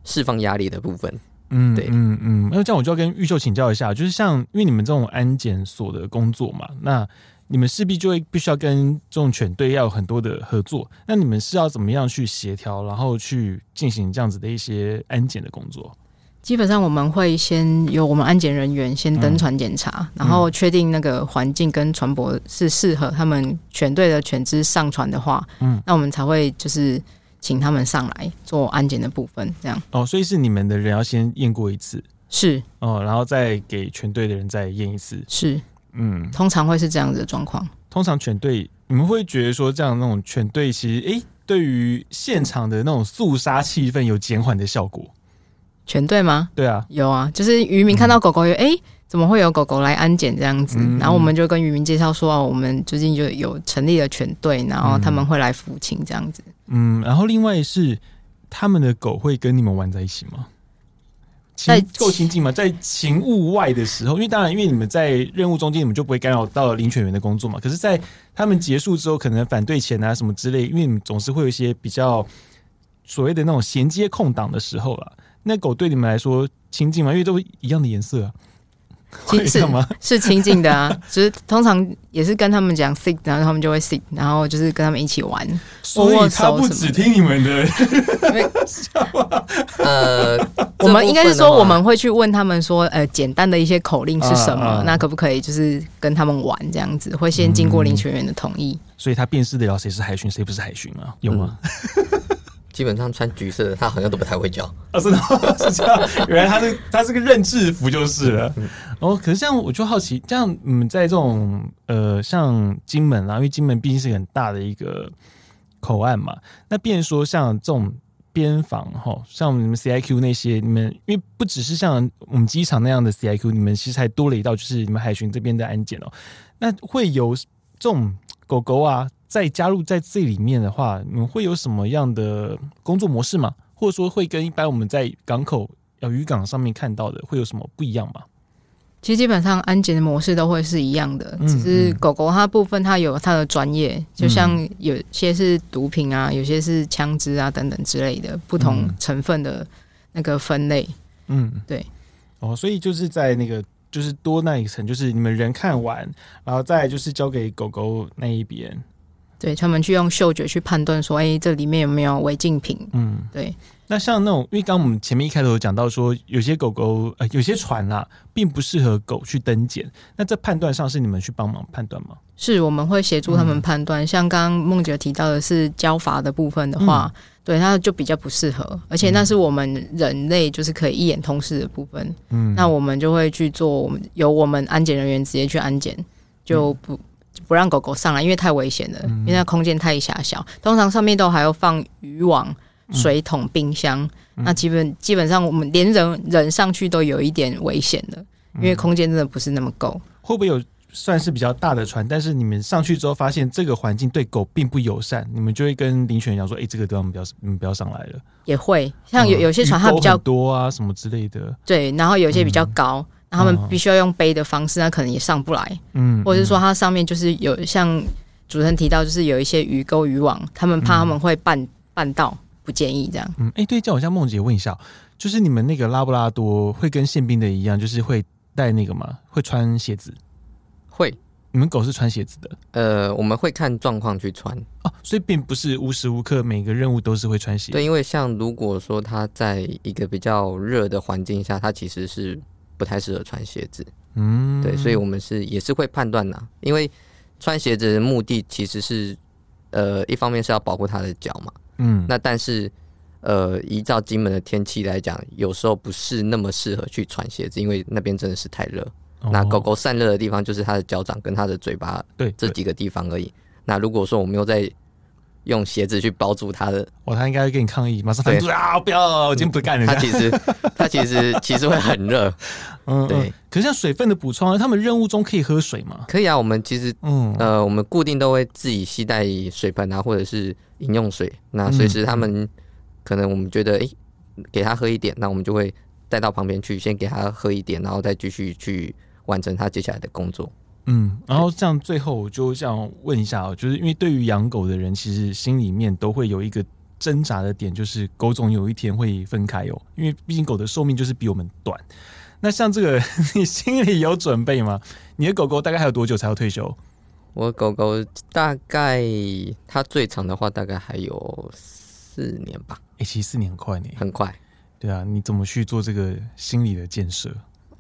释放压力的部分。嗯，对，嗯嗯，那这样我就要跟玉秀请教一下，就是像因为你们这种安检所的工作嘛，那你们势必就会必须要跟这种犬队要有很多的合作。那你们是要怎么样去协调，然后去进行这样子的一些安检的工作？基本上我们会先由我们安检人员先登船检查，嗯、然后确定那个环境跟船舶是适合他们犬队的犬只上船的话，嗯，那我们才会就是请他们上来做安检的部分，这样。哦，所以是你们的人要先验过一次，是哦，然后再给全队的人再验一次，是，嗯，通常会是这样子的状况。通常全队，你们会觉得说这样那种全队其实，哎、欸，对于现场的那种肃杀气氛有减缓的效果。全队吗？对啊，有啊，就是渔民看到狗狗有，哎、嗯欸，怎么会有狗狗来安检这样子？然后我们就跟渔民介绍说，我们最近就有成立了犬队，然后他们会来抚琴这样子。嗯，然后另外是他们的狗会跟你们玩在一起吗？在够亲近吗？在勤务外的时候，因为当然，因为你们在任务中间，你们就不会干扰到领犬员的工作嘛。可是，在他们结束之后，可能反对前啊什么之类，因为你们总是会有一些比较所谓的那种衔接空档的时候啦。那狗对你们来说亲近吗？因为都一样的颜色啊，是吗？是亲近的啊，只是通常也是跟他们讲 sit，然后他们就会 sit，然后就是跟他们一起玩。所以他不只听你们的，呃，我们应该是说我们会去问他们说，呃，简单的一些口令是什么？啊啊那可不可以就是跟他们玩这样子？会先经过林泉员的同意。嗯、所以他辨识得了谁是海巡，谁不是海巡啊？有吗？嗯基本上穿橘色的，他好像都不太会叫。啊，真的 是这样。原来他是他是个认制服就是了。哦，可是这样我就好奇，这样你们在这种呃，像金门啊，因为金门毕竟是很大的一个口岸嘛，那变说像这种边防哈，像你们 CIQ 那些，你们因为不只是像我们机场那样的 CIQ，你们其实还多了一道，就是你们海巡这边的安检哦。那会有这种狗狗啊？再加入在这里面的话，你们会有什么样的工作模式吗？或者说会跟一般我们在港口、要渔港上面看到的会有什么不一样吗？其实基本上安检的模式都会是一样的，嗯、只是狗狗它部分它有它的专业，就像有些是毒品啊，有些是枪支啊等等之类的不同成分的那个分类。嗯，对。哦，所以就是在那个就是多那一层，就是你们人看完，然后再就是交给狗狗那一边。对，他们去用嗅觉去判断说，哎，这里面有没有违禁品？嗯，对。那像那种，因为刚刚我们前面一开头有讲到说，有些狗狗呃，有些船啊，并不适合狗去登检。那这判断上是你们去帮忙判断吗？是，我们会协助他们判断。嗯、像刚刚梦姐提到的是交罚的部分的话，嗯、对，它就比较不适合，而且那是我们人类就是可以一眼通视的部分。嗯，那我们就会去做，我们由我们安检人员直接去安检，就不。嗯不让狗狗上来，因为太危险了，嗯、因为那空间太狭小。通常上面都还要放渔网、水桶、冰箱。嗯、那基本基本上我们连人人上去都有一点危险的，因为空间真的不是那么够。会不会有算是比较大的船？但是你们上去之后发现这个环境对狗并不友善，你们就会跟林犬员讲说：“哎、欸，这个地方不要，你们不要上来了。”也会像有有些船它比较多啊，什么之类的。对，然后有些比较高。嗯他们必须要用背的方式，那可能也上不来。嗯，或者是说它上面就是有像主持人提到，就是有一些鱼钩、渔网，他们怕他们会绊绊到，不建议这样。嗯，哎、欸，对，叫我像梦姐问一下，就是你们那个拉布拉多会跟宪兵的一样，就是会带那个吗？会穿鞋子？会。你们狗是穿鞋子的？呃，我们会看状况去穿哦，所以并不是无时无刻每个任务都是会穿鞋。对，因为像如果说它在一个比较热的环境下，它其实是。不太适合穿鞋子，嗯，对，所以我们是也是会判断的，因为穿鞋子的目的其实是，呃，一方面是要保护他的脚嘛，嗯，那但是，呃，依照金门的天气来讲，有时候不是那么适合去穿鞋子，因为那边真的是太热。哦、那狗狗散热的地方就是它的脚掌跟它的嘴巴，对，这几个地方而已。那如果说我们又在用鞋子去包住他的，哇，他应该会跟你抗议，马上反对啊！不要，我今天不干了。他其实，他其实 其实会很热，嗯，对。可是像水分的补充，他们任务中可以喝水吗？可以啊，我们其实，嗯，呃，我们固定都会自己携带水盆啊，或者是饮用水。那随时他们可能我们觉得，哎、欸，给他喝一点，那我们就会带到旁边去，先给他喝一点，然后再继续去完成他接下来的工作。嗯，然后这样最后我就想问一下哦，就是因为对于养狗的人，其实心里面都会有一个挣扎的点，就是狗总有一天会分开哦，因为毕竟狗的寿命就是比我们短。那像这个，你心里有准备吗？你的狗狗大概还有多久才要退休？我狗狗大概它最长的话，大概还有四年吧。哎、欸，其实四年很快呢，很快。对啊，你怎么去做这个心理的建设？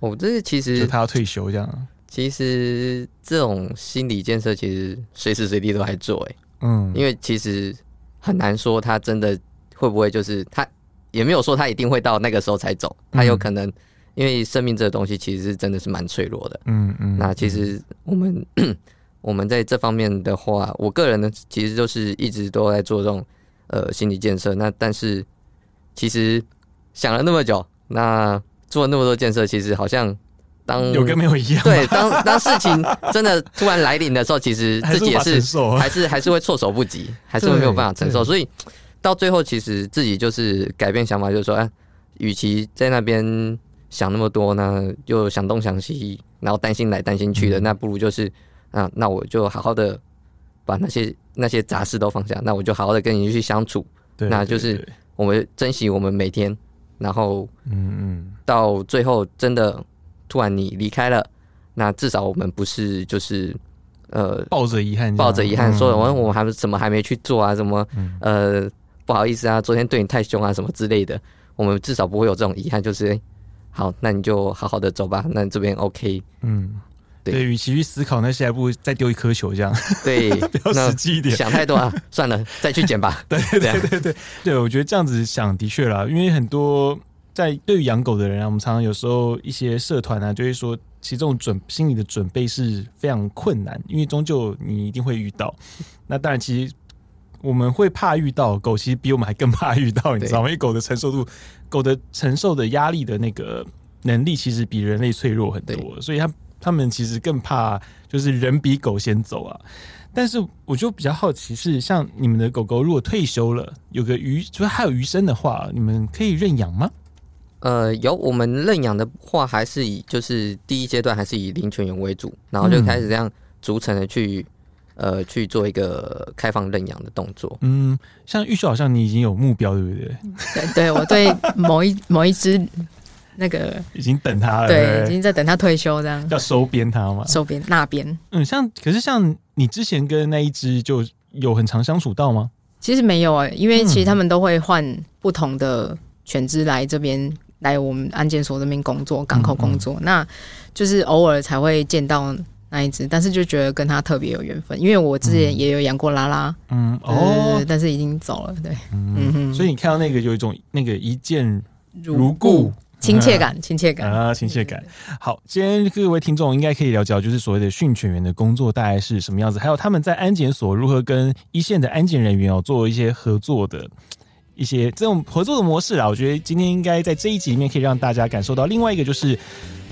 哦、这个其实就他要退休这样。其实这种心理建设其实随时随地都在做，哎，嗯，因为其实很难说他真的会不会就是他也没有说他一定会到那个时候才走，他有可能因为生命这个东西其实是真的是蛮脆弱的，嗯嗯。那其实我们我们在这方面的话，我个人呢其实就是一直都在做这种呃心理建设。那但是其实想了那么久，那做了那么多建设，其实好像。当有跟没有一样。对，当当事情真的突然来临的时候，其实 自己也是还是还是会措手不及，还是会没有办法承受。所以到最后，其实自己就是改变想法，就是说，哎，与其在那边想那么多呢，又想东想西，然后担心来担心去的，那不如就是啊，那我就好好的把那些那些杂事都放下，那我就好好的跟你去相处。那就是我们珍惜我们每天，然后嗯嗯，到最后真的。突然你离开了，那至少我们不是就是呃抱着遗憾，抱着遗憾说我我还怎么还没去做啊？什么呃不好意思啊，昨天对你太凶啊什么之类的，我们至少不会有这种遗憾。就是好，那你就好好的走吧。那你这边 OK，嗯，对，与其去思考那些，还不如再丢一颗球这样。对，比较实际一点。想太多啊，算了，再去捡吧。对对对对对，对我觉得这样子想的确啦，因为很多。在对于养狗的人啊，我们常常有时候一些社团啊，就会说，其实这种准心理的准备是非常困难，因为终究你一定会遇到。那当然，其实我们会怕遇到狗，其实比我们还更怕遇到，你知道吗？因为狗的承受度、狗的承受的压力的那个能力，其实比人类脆弱很多，所以它他们其实更怕，就是人比狗先走啊。但是我就比较好奇是，像你们的狗狗如果退休了，有个余，就是还有余生的话，你们可以认养吗？呃，有我们认养的话，还是以就是第一阶段还是以林犬员为主，然后就开始这样逐层的去、嗯、呃去做一个开放认养的动作。嗯，像玉秀好像你已经有目标，对不对？对，对我对某一某一只那个 已经等他了，对，已经在等他退休这样。要收编他吗？收编那边。嗯，像可是像你之前跟那一只就有很常相处到吗？其实没有啊、欸，因为其实他们都会换不同的犬只来这边。来我们安检所这边工作，港口工作，嗯嗯，那就是偶尔才会见到那一只，但是就觉得跟他特别有缘分，因为我之前也有养过拉拉，嗯哦，但是已经走了，对，嗯哼，所以你看到那个有一种那个一见如故。亲切感，亲切感。啊，亲切感。好，今天各位听众应该可以了解，就是所谓的训犬员的工作大概是什么样子，还有他们在安检所如何跟一线的安检人员哦做一些合作的。一些这种合作的模式啊，我觉得今天应该在这一集里面可以让大家感受到。另外一个就是，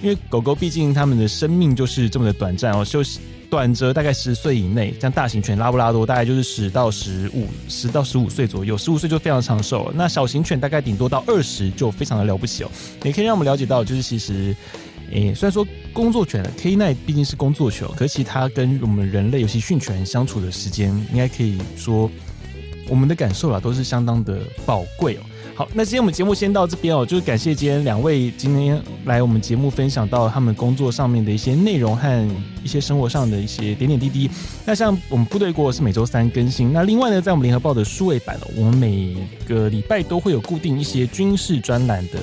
因为狗狗毕竟它们的生命就是这么的短暂哦，休息短则大概十岁以内，像大型犬拉布拉多大概就是十到十五十到十五岁左右，十五岁就非常长寿。那小型犬大概顶多到二十就非常的了不起哦。也可以让我们了解到，就是其实，诶、虽然说工作犬 K9 毕竟是工作犬，可是其实它跟我们人类尤其训犬相处的时间，应该可以说。我们的感受啊，都是相当的宝贵哦。好，那今天我们节目先到这边哦，就是感谢今天两位今天来我们节目分享到他们工作上面的一些内容和一些生活上的一些点点滴滴。那像我们部队国是每周三更新，那另外呢，在我们联合报的数位版哦，我们每个礼拜都会有固定一些军事专栏的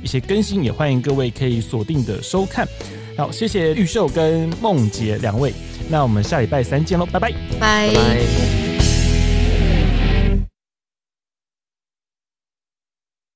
一些更新，也欢迎各位可以锁定的收看。好，谢谢玉秀跟梦杰两位，那我们下礼拜三见喽，拜拜，拜拜。